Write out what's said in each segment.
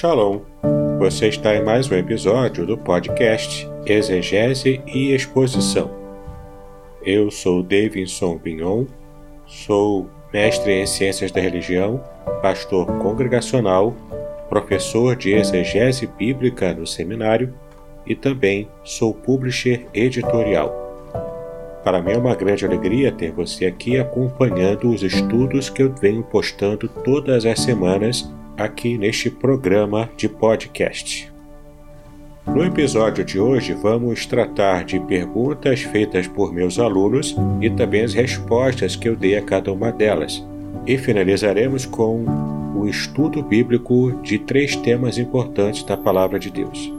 Shalom! Você está em mais um episódio do podcast Exegese e Exposição. Eu sou Davidson Pignon, sou mestre em Ciências da Religião, pastor congregacional, professor de exegese bíblica no seminário e também sou publisher editorial. Para mim é uma grande alegria ter você aqui acompanhando os estudos que eu venho postando todas as semanas aqui neste programa de podcast. No episódio de hoje, vamos tratar de perguntas feitas por meus alunos e também as respostas que eu dei a cada uma delas. E finalizaremos com o estudo bíblico de três temas importantes da Palavra de Deus.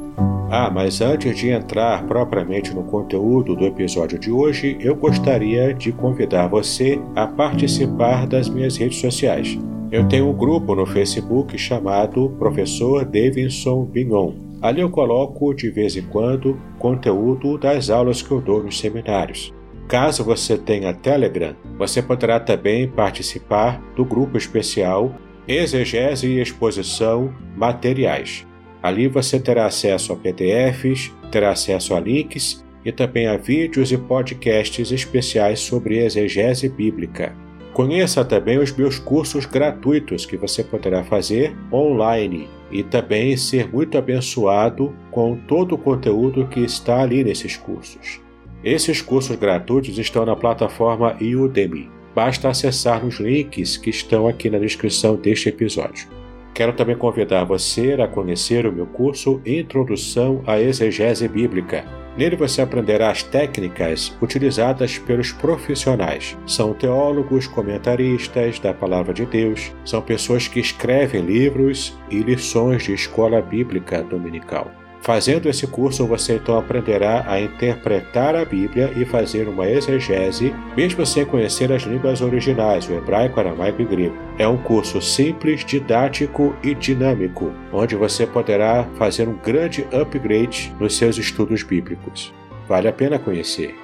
Ah, mas antes de entrar propriamente no conteúdo do episódio de hoje, eu gostaria de convidar você a participar das minhas redes sociais. Eu tenho um grupo no Facebook chamado Professor Davidson Bignon. Ali eu coloco de vez em quando conteúdo das aulas que eu dou nos seminários. Caso você tenha Telegram, você poderá também participar do grupo especial Exegese e Exposição Materiais. Ali você terá acesso a PDFs, terá acesso a links e também a vídeos e podcasts especiais sobre exegese bíblica. Conheça também os meus cursos gratuitos que você poderá fazer online e também ser muito abençoado com todo o conteúdo que está ali nesses cursos. Esses cursos gratuitos estão na plataforma Udemy. Basta acessar nos links que estão aqui na descrição deste episódio. Quero também convidar você a conhecer o meu curso Introdução à Exegese Bíblica Nele você aprenderá as técnicas utilizadas pelos profissionais. São teólogos, comentaristas da Palavra de Deus, são pessoas que escrevem livros e lições de escola bíblica dominical. Fazendo esse curso, você então aprenderá a interpretar a Bíblia e fazer uma exegese, mesmo sem conhecer as línguas originais, o hebraico, aramaico e grego. É um curso simples, didático e dinâmico, onde você poderá fazer um grande upgrade nos seus estudos bíblicos. Vale a pena conhecer.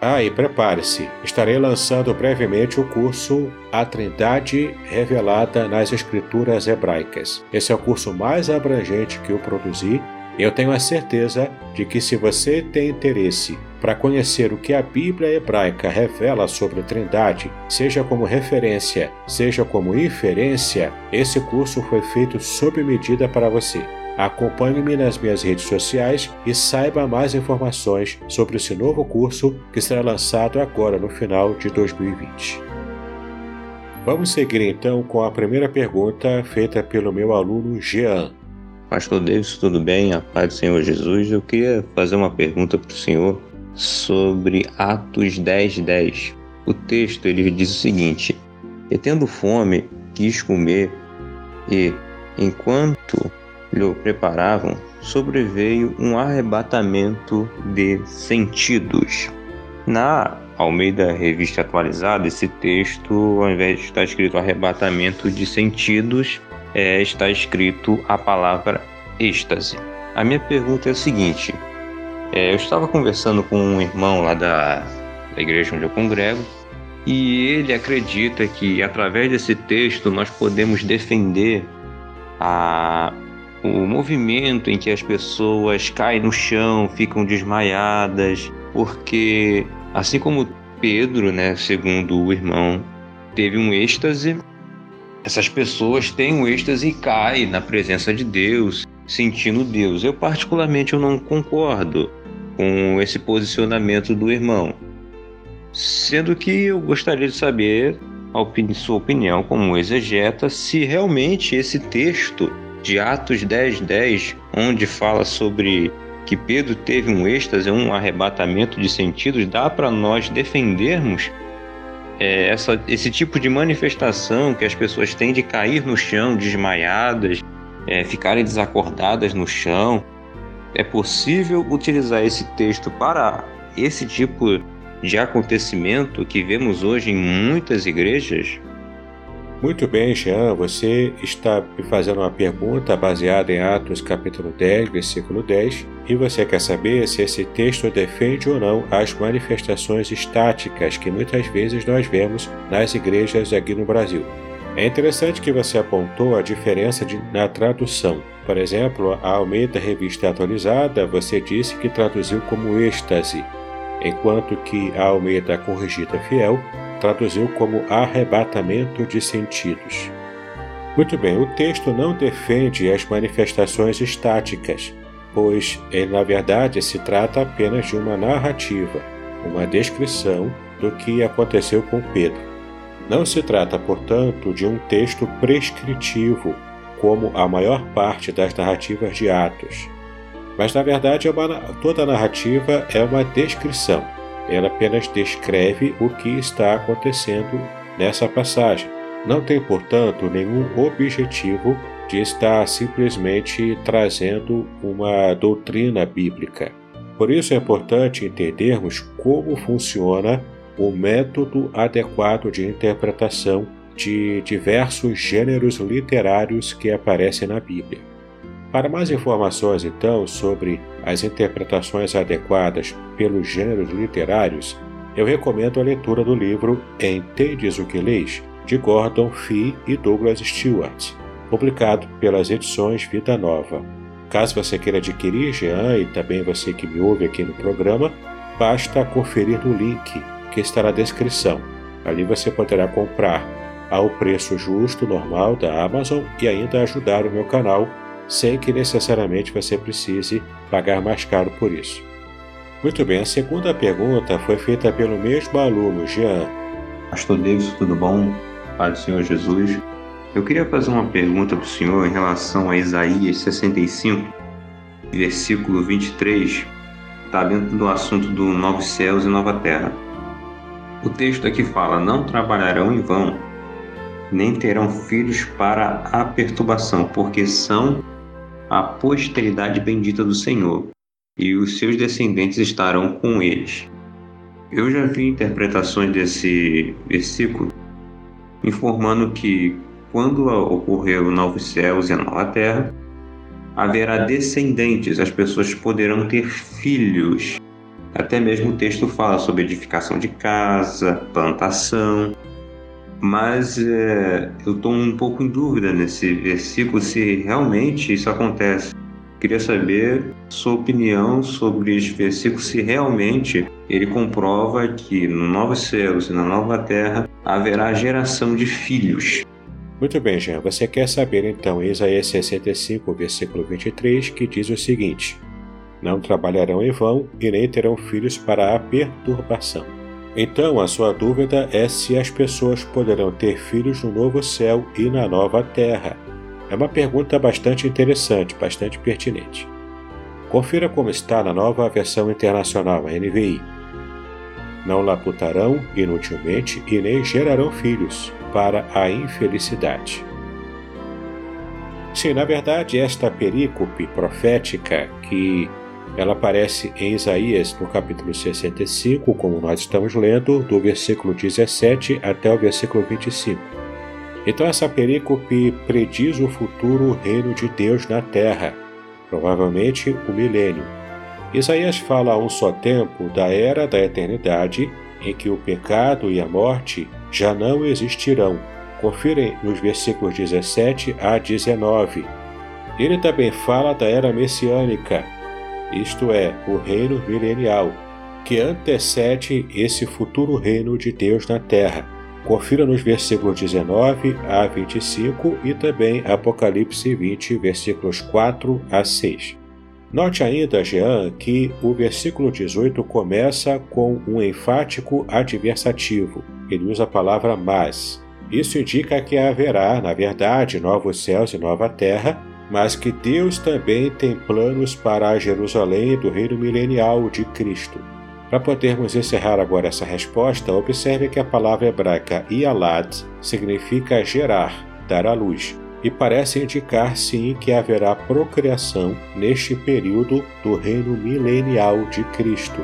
Ah, e prepare-se, estarei lançando brevemente o curso A Trindade Revelada nas Escrituras Hebraicas. Esse é o curso mais abrangente que eu produzi eu tenho a certeza de que, se você tem interesse para conhecer o que a Bíblia hebraica revela sobre a Trindade, seja como referência, seja como inferência, esse curso foi feito sob medida para você. Acompanhe-me nas minhas redes sociais e saiba mais informações sobre esse novo curso que será lançado agora no final de 2020. Vamos seguir então com a primeira pergunta feita pelo meu aluno Jean. Pastor Davis, tudo bem? A paz do Senhor Jesus. Eu queria fazer uma pergunta para o Senhor sobre Atos 10, 10. O texto ele diz o seguinte: E tendo fome, quis comer, e, enquanto lhe preparavam, sobreveio um arrebatamento de sentidos. Na Almeida Revista Atualizada, esse texto, ao invés de estar escrito arrebatamento de sentidos, é, está escrito a palavra êxtase. A minha pergunta é a seguinte: é, eu estava conversando com um irmão lá da, da igreja onde eu congrego e ele acredita que através desse texto nós podemos defender a, o movimento em que as pessoas caem no chão, ficam desmaiadas, porque assim como Pedro, né, segundo o irmão, teve um êxtase essas pessoas têm um êxtase e caem na presença de Deus, sentindo Deus. Eu particularmente eu não concordo com esse posicionamento do irmão. Sendo que eu gostaria de saber a sua opinião como exegeta se realmente esse texto de Atos 10:10, 10, onde fala sobre que Pedro teve um êxtase, um arrebatamento de sentidos, dá para nós defendermos é, essa, esse tipo de manifestação que as pessoas têm de cair no chão desmaiadas, é, ficarem desacordadas no chão, é possível utilizar esse texto para esse tipo de acontecimento que vemos hoje em muitas igrejas? Muito bem, Jean, você está me fazendo uma pergunta baseada em Atos capítulo 10, versículo 10, e você quer saber se esse texto defende ou não as manifestações estáticas que muitas vezes nós vemos nas igrejas aqui no Brasil. É interessante que você apontou a diferença de, na tradução. Por exemplo, a Almeida Revista Atualizada você disse que traduziu como êxtase, enquanto que a Almeida Corrigida Fiel traduziu como arrebatamento de sentidos. Muito bem, o texto não defende as manifestações estáticas, pois ele, na verdade, se trata apenas de uma narrativa, uma descrição do que aconteceu com Pedro. Não se trata, portanto, de um texto prescritivo, como a maior parte das narrativas de Atos. Mas, na verdade, é uma, toda narrativa é uma descrição. Ela apenas descreve o que está acontecendo nessa passagem. Não tem, portanto, nenhum objetivo de estar simplesmente trazendo uma doutrina bíblica. Por isso é importante entendermos como funciona o método adequado de interpretação de diversos gêneros literários que aparecem na Bíblia. Para mais informações, então, sobre as interpretações adequadas pelos gêneros literários, eu recomendo a leitura do livro Entendes o que Leis, de Gordon Fee e Douglas Stewart publicado pelas edições Vida Nova. Caso você queira adquirir Jean e também você que me ouve aqui no programa, basta conferir no link que está na descrição. Ali você poderá comprar ao preço justo, normal da Amazon e ainda ajudar o meu canal sem que necessariamente você precise pagar mais caro por isso. Muito bem, a segunda pergunta foi feita pelo mesmo aluno, Jean. Pastor Davis, tudo bom? Pai do Senhor Jesus. Eu queria fazer uma pergunta para o senhor em relação a Isaías 65, versículo 23, está dentro do assunto do novos céus e nova terra. O texto aqui fala: Não trabalharão em vão, nem terão filhos para a perturbação, porque são a posteridade bendita do Senhor, e os seus descendentes estarão com eles. Eu já vi interpretações desse versículo informando que quando ocorrer o novo céus e a nova terra, haverá descendentes, as pessoas poderão ter filhos. Até mesmo o texto fala sobre edificação de casa, plantação. Mas é, eu estou um pouco em dúvida nesse versículo se realmente isso acontece. Queria saber sua opinião sobre este versículo, se realmente ele comprova que no novo céus e na nova terra haverá geração de filhos. Muito bem, Jean, você quer saber então Isaías 65, versículo 23, que diz o seguinte: Não trabalharão em vão e nem terão filhos para a perturbação. Então, a sua dúvida é se as pessoas poderão ter filhos no novo céu e na nova terra. É uma pergunta bastante interessante, bastante pertinente. Confira como está na nova versão internacional, a NVI. Não laputarão inutilmente e nem gerarão filhos, para a infelicidade. Sim, na verdade, esta perícope profética que ela aparece em Isaías no capítulo 65, como nós estamos lendo, do versículo 17 até o versículo 25. Então, essa perícope prediz o futuro reino de Deus na terra, provavelmente o milênio. Isaías fala a um só tempo da era da eternidade em que o pecado e a morte já não existirão. Confirem nos versículos 17 a 19. Ele também fala da era messiânica, isto é, o reino milenial, que antecede esse futuro reino de Deus na terra. Confira nos versículos 19 a 25 e também Apocalipse 20, versículos 4 a 6. Note ainda, Jean, que o versículo 18 começa com um enfático adversativo. Ele usa a palavra mas. Isso indica que haverá, na verdade, novos céus e nova terra, mas que Deus também tem planos para a Jerusalém do reino milenial de Cristo. Para podermos encerrar agora essa resposta, observe que a palavra hebraica Ialad significa gerar, dar à luz e parece indicar sim que haverá procriação neste período do reino milenial de Cristo.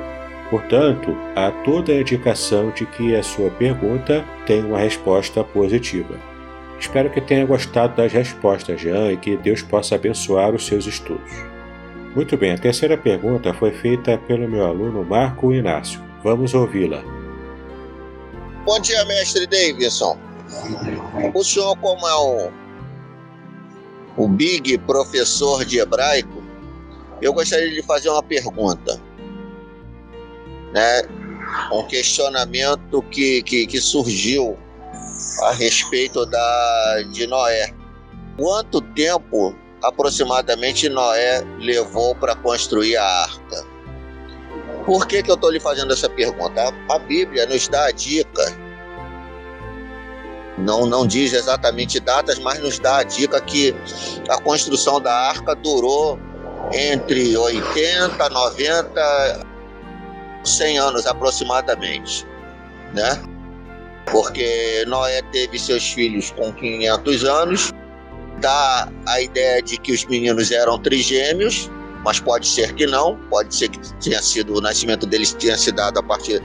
Portanto, há toda a indicação de que a sua pergunta tem uma resposta positiva. Espero que tenha gostado das respostas, Jean, e que Deus possa abençoar os seus estudos. Muito bem, a terceira pergunta foi feita pelo meu aluno Marco Inácio. Vamos ouvi-la. Bom dia, mestre Davidson. O senhor, como é o, o big professor de hebraico, eu gostaria de fazer uma pergunta. Né? Um questionamento que, que, que surgiu a respeito da, de Noé. Quanto tempo aproximadamente Noé levou para construir a arca? Por que, que eu estou lhe fazendo essa pergunta? A, a Bíblia nos dá a dica, não, não diz exatamente datas, mas nos dá a dica que a construção da arca durou entre 80, 90, 100 anos aproximadamente, né? Porque Noé teve seus filhos com 500 anos, dá a ideia de que os meninos eram trigêmeos, mas pode ser que não, pode ser que tenha sido o nascimento deles tenha se dado a partir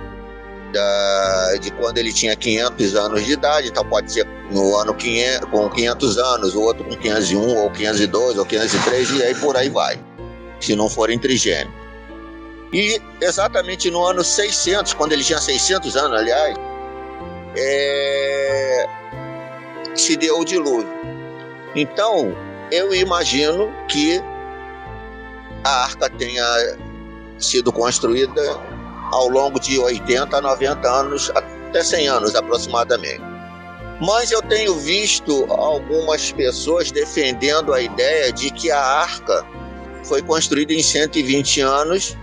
da, de quando ele tinha 500 anos de idade, então pode ser no ano 500, com 500 anos, o outro com 501 ou 502 ou 503 e aí por aí vai, se não forem trigêmeos. E exatamente no ano 600, quando ele tinha 600 anos, aliás, é, se deu o dilúvio. Então, eu imagino que a arca tenha sido construída ao longo de 80 a 90 anos, até 100 anos aproximadamente. Mas eu tenho visto algumas pessoas defendendo a ideia de que a arca foi construída em 120 anos,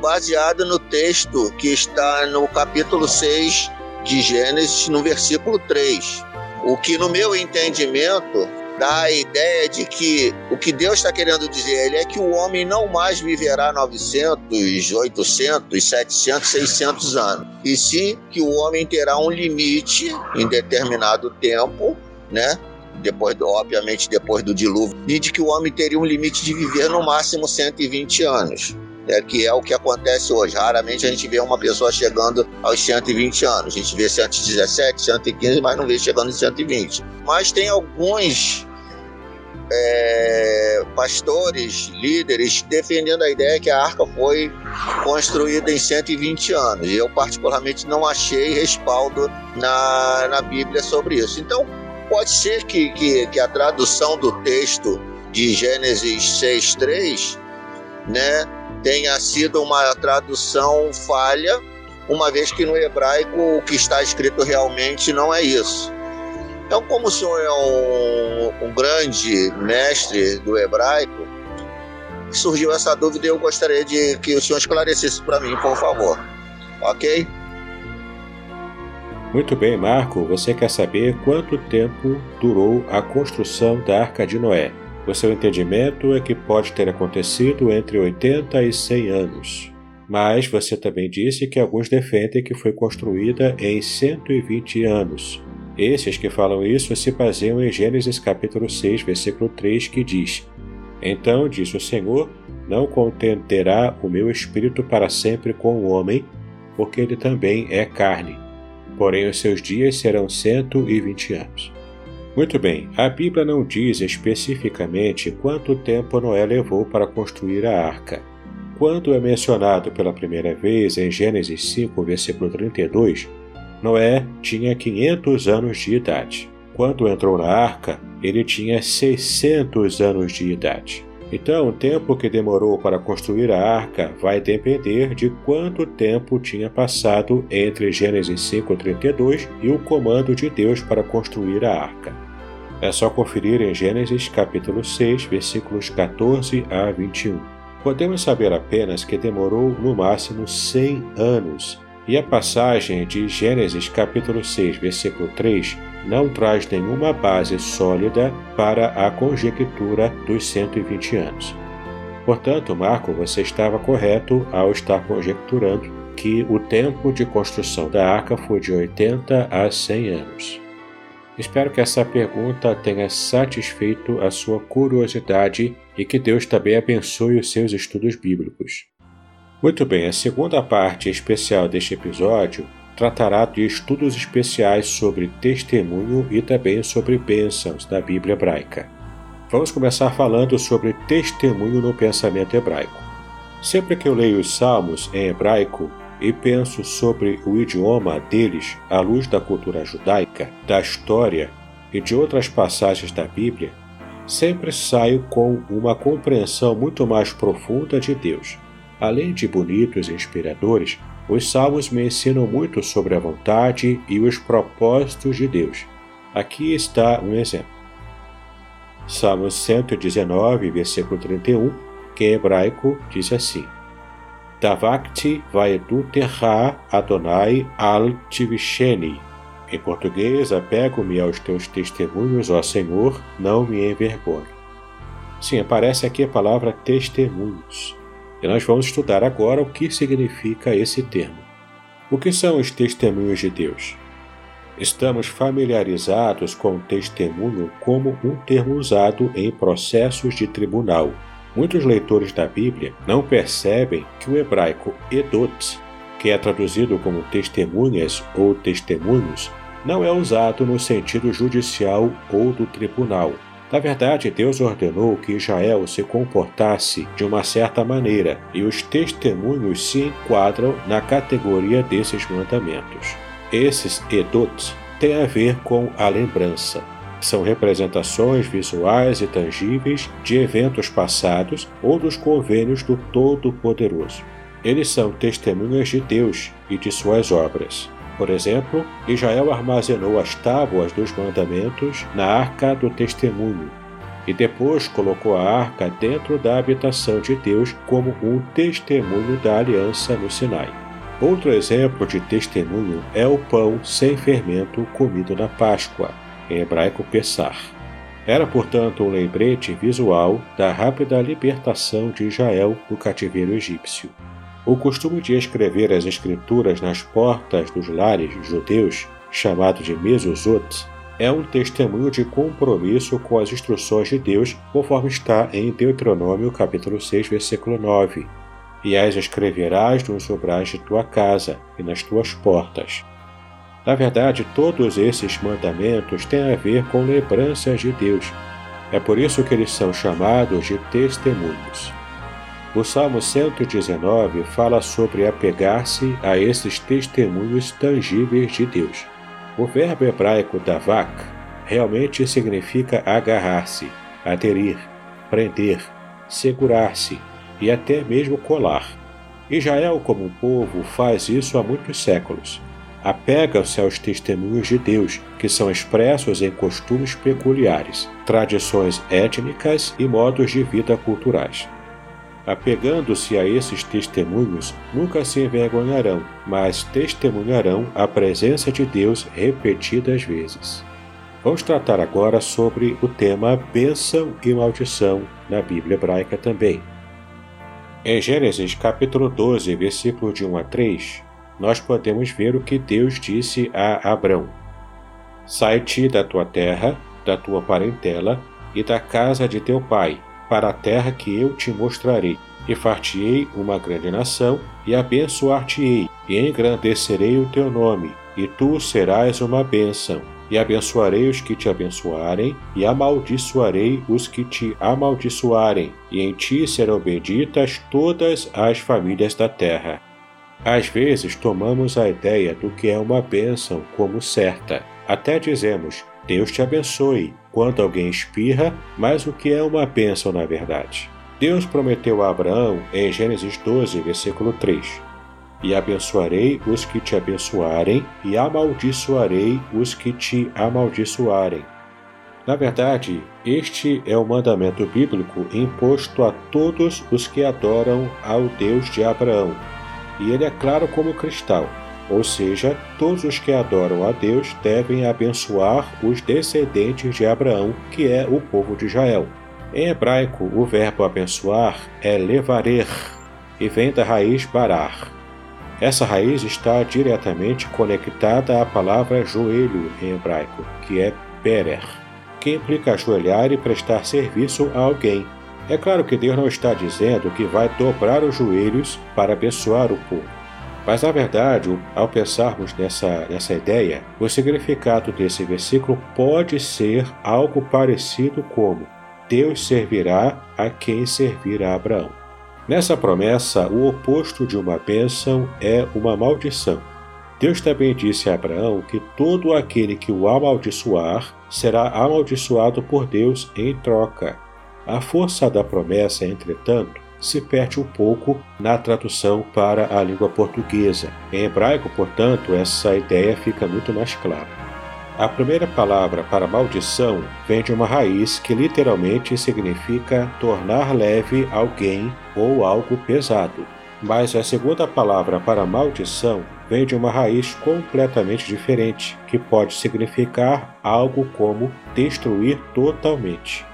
baseada no texto que está no capítulo 6 de Gênesis, no versículo 3. O que, no meu entendimento, dá a ideia de que o que Deus está querendo dizer ele é que o homem não mais viverá 900, 800, 700, 600 anos, e sim que o homem terá um limite em determinado tempo, né? Depois, obviamente, depois do dilúvio, e de que o homem teria um limite de viver no máximo 120 anos é, que é o que acontece hoje. Raramente a gente vê uma pessoa chegando aos 120 anos. A gente vê 117, 115, mas não vê chegando em 120. Mas tem alguns é, pastores, líderes, defendendo a ideia que a arca foi construída em 120 anos. Eu, particularmente, não achei respaldo na, na Bíblia sobre isso. Então, pode ser que, que, que a tradução do texto de Gênesis 6,3 né, tenha sido uma tradução falha, uma vez que no hebraico o que está escrito realmente não é isso. Então, como o senhor é um, um grande mestre do hebraico, surgiu essa dúvida e eu gostaria de que o senhor esclarecesse para mim, por favor. Ok? Muito bem, Marco. Você quer saber quanto tempo durou a construção da Arca de Noé? O seu entendimento é que pode ter acontecido entre 80 e 100 anos. Mas você também disse que alguns defendem que foi construída em 120 anos. Esses que falam isso se baseiam em Gênesis capítulo 6, versículo 3, que diz: Então disse o Senhor: Não contenderá o meu espírito para sempre com o homem, porque ele também é carne. Porém os seus dias serão 120 anos. Muito bem, a Bíblia não diz especificamente quanto tempo Noé levou para construir a arca. Quando é mencionado pela primeira vez em Gênesis 5, versículo 32, Noé tinha 500 anos de idade. Quando entrou na arca, ele tinha 600 anos de idade. Então, o tempo que demorou para construir a arca vai depender de quanto tempo tinha passado entre Gênesis 5:32 e o comando de Deus para construir a arca. É só conferir em Gênesis capítulo 6, versículos 14 a 21. Podemos saber apenas que demorou no máximo 100 anos, e a passagem de Gênesis capítulo 6, versículo 3 não traz nenhuma base sólida para a conjectura dos 120 anos. Portanto, Marco, você estava correto ao estar conjecturando que o tempo de construção da arca foi de 80 a 100 anos. Espero que essa pergunta tenha satisfeito a sua curiosidade e que Deus também abençoe os seus estudos bíblicos. Muito bem, a segunda parte especial deste episódio tratará de estudos especiais sobre testemunho e também sobre bênçãos da Bíblia hebraica. Vamos começar falando sobre testemunho no pensamento hebraico. Sempre que eu leio os salmos em hebraico, e penso sobre o idioma deles à luz da cultura judaica, da história e de outras passagens da Bíblia, sempre saio com uma compreensão muito mais profunda de Deus. Além de bonitos e inspiradores, os salmos me ensinam muito sobre a vontade e os propósitos de Deus. Aqui está um exemplo. Salmo 119, versículo 31, que em hebraico diz assim: Davakti vaeduterra Adonai al tivisheni. Em português, apego-me aos teus testemunhos, ó Senhor, não me envergonhe. Sim, aparece aqui a palavra testemunhos. E nós vamos estudar agora o que significa esse termo. O que são os testemunhos de Deus? Estamos familiarizados com o testemunho como um termo usado em processos de tribunal. Muitos leitores da Bíblia não percebem que o hebraico edot, que é traduzido como testemunhas ou testemunhos, não é usado no sentido judicial ou do tribunal. Na verdade, Deus ordenou que Israel se comportasse de uma certa maneira, e os testemunhos se enquadram na categoria desses mandamentos. Esses edot têm a ver com a lembrança. São representações visuais e tangíveis de eventos passados ou dos convênios do Todo-Poderoso. Eles são testemunhas de Deus e de suas obras. Por exemplo, Israel armazenou as tábuas dos mandamentos na arca do testemunho e depois colocou a arca dentro da habitação de Deus como um testemunho da aliança no Sinai. Outro exemplo de testemunho é o pão sem fermento comido na Páscoa, em hebraico Pessar. Era, portanto, um lembrete visual da rápida libertação de Israel do cativeiro egípcio. O costume de escrever as escrituras nas portas dos lares judeus, chamado de mezuzot, é um testemunho de compromisso com as instruções de Deus, conforme está em Deuteronômio capítulo 6, versículo 9, e as escreverás nos obrais de tua casa e nas tuas portas. Na verdade, todos esses mandamentos têm a ver com lembranças de Deus. É por isso que eles são chamados de testemunhos. O Salmo 119 fala sobre apegar-se a esses testemunhos tangíveis de Deus. O verbo hebraico davak realmente significa agarrar-se, aderir, prender, segurar-se, e até mesmo colar. Israel, como um povo, faz isso há muitos séculos. Apega-se aos testemunhos de Deus, que são expressos em costumes peculiares, tradições étnicas e modos de vida culturais. Apegando-se a esses testemunhos, nunca se envergonharão, mas testemunharão a presença de Deus repetidas vezes. Vamos tratar agora sobre o tema bênção e maldição na Bíblia hebraica também. Em Gênesis capítulo 12, versículo de 1 a 3, nós podemos ver o que Deus disse a Abrão: Sai-te da tua terra, da tua parentela e da casa de teu pai, para a terra que eu te mostrarei, e far-te-ei uma grande nação, e abençoar-te-ei, e engrandecerei o teu nome, e tu serás uma bênção e abençoarei os que te abençoarem, e amaldiçoarei os que te amaldiçoarem, e em ti serão benditas todas as famílias da terra. Às vezes tomamos a ideia do que é uma bênção como certa. Até dizemos, Deus te abençoe, quando alguém espirra, mas o que é uma bênção na verdade? Deus prometeu a Abraão em Gênesis 12, versículo 3: e abençoarei os que te abençoarem, e amaldiçoarei os que te amaldiçoarem. Na verdade, este é o mandamento bíblico imposto a todos os que adoram ao Deus de Abraão, e ele é claro como cristal, ou seja, todos os que adoram a Deus devem abençoar os descendentes de Abraão, que é o povo de Israel. Em hebraico, o verbo abençoar é levarer, e vem da raiz barar, essa raiz está diretamente conectada à palavra joelho em hebraico, que é perer, que implica ajoelhar e prestar serviço a alguém. É claro que Deus não está dizendo que vai dobrar os joelhos para abençoar o povo. Mas, na verdade, ao pensarmos nessa, nessa ideia, o significado desse versículo pode ser algo parecido como Deus servirá a quem servir a Abraão. Nessa promessa, o oposto de uma bênção é uma maldição. Deus também disse a Abraão que todo aquele que o amaldiçoar será amaldiçoado por Deus em troca. A força da promessa, entretanto, se perde um pouco na tradução para a língua portuguesa. Em hebraico, portanto, essa ideia fica muito mais clara. A primeira palavra para maldição vem de uma raiz que literalmente significa tornar leve alguém ou algo pesado. Mas a segunda palavra para maldição vem de uma raiz completamente diferente, que pode significar algo como destruir totalmente.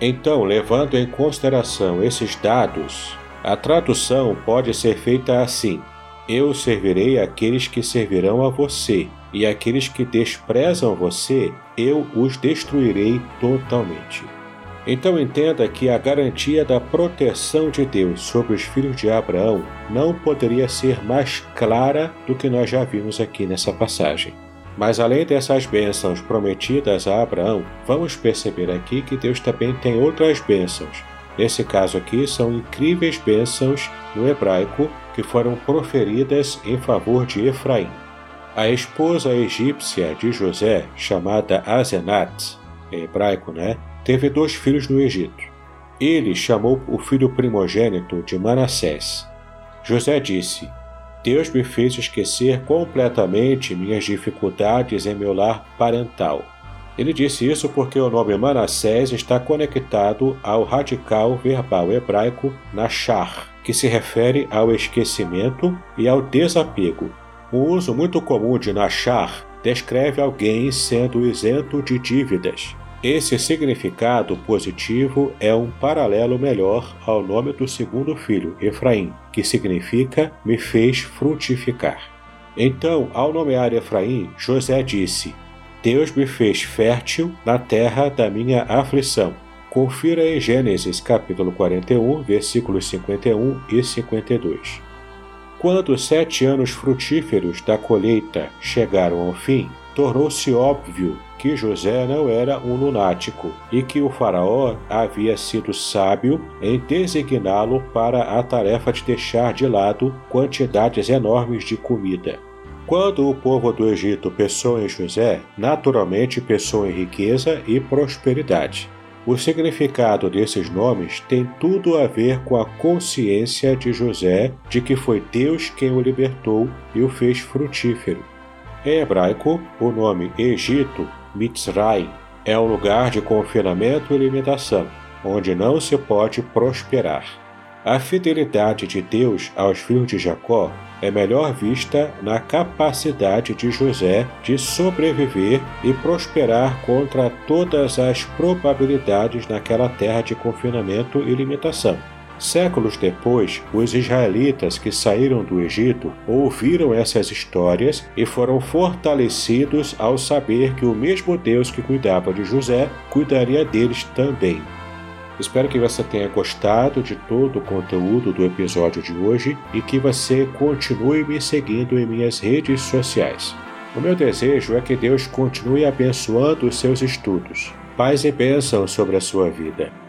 Então, levando em consideração esses dados, a tradução pode ser feita assim: Eu servirei aqueles que servirão a você, e aqueles que desprezam você, eu os destruirei totalmente. Então entenda que a garantia da proteção de Deus sobre os filhos de Abraão não poderia ser mais clara do que nós já vimos aqui nessa passagem. Mas além dessas bênçãos prometidas a Abraão, vamos perceber aqui que Deus também tem outras bênçãos. Nesse caso aqui, são incríveis bênçãos no hebraico que foram proferidas em favor de Efraim. A esposa egípcia de José, chamada Azenat, em hebraico, né, teve dois filhos no Egito. Ele chamou o filho primogênito de Manassés. José disse: Deus me fez esquecer completamente minhas dificuldades em meu lar parental. Ele disse isso porque o nome Manassés está conectado ao radical verbal hebraico Nashar, que se refere ao esquecimento e ao desapego, o uso muito comum de nachar descreve alguém sendo isento de dívidas. Esse significado positivo é um paralelo melhor ao nome do segundo filho, Efraim, que significa me fez frutificar. Então, ao nomear Efraim, José disse: Deus me fez fértil na terra da minha aflição. Confira em Gênesis capítulo 41, versículos 51 e 52. Quando os sete anos frutíferos da colheita chegaram ao fim, tornou-se óbvio que José não era um lunático e que o Faraó havia sido sábio em designá-lo para a tarefa de deixar de lado quantidades enormes de comida. Quando o povo do Egito pensou em José, naturalmente pensou em riqueza e prosperidade. O significado desses nomes tem tudo a ver com a consciência de José de que foi Deus quem o libertou e o fez frutífero. Em hebraico, o nome Egito, Mitzray, é um lugar de confinamento e limitação, onde não se pode prosperar. A fidelidade de Deus aos filhos de Jacó é melhor vista na capacidade de José de sobreviver e prosperar contra todas as probabilidades naquela terra de confinamento e limitação. Séculos depois, os israelitas que saíram do Egito ouviram essas histórias e foram fortalecidos ao saber que o mesmo Deus que cuidava de José cuidaria deles também. Espero que você tenha gostado de todo o conteúdo do episódio de hoje e que você continue me seguindo em minhas redes sociais. O meu desejo é que Deus continue abençoando os seus estudos. Paz e bênção sobre a sua vida.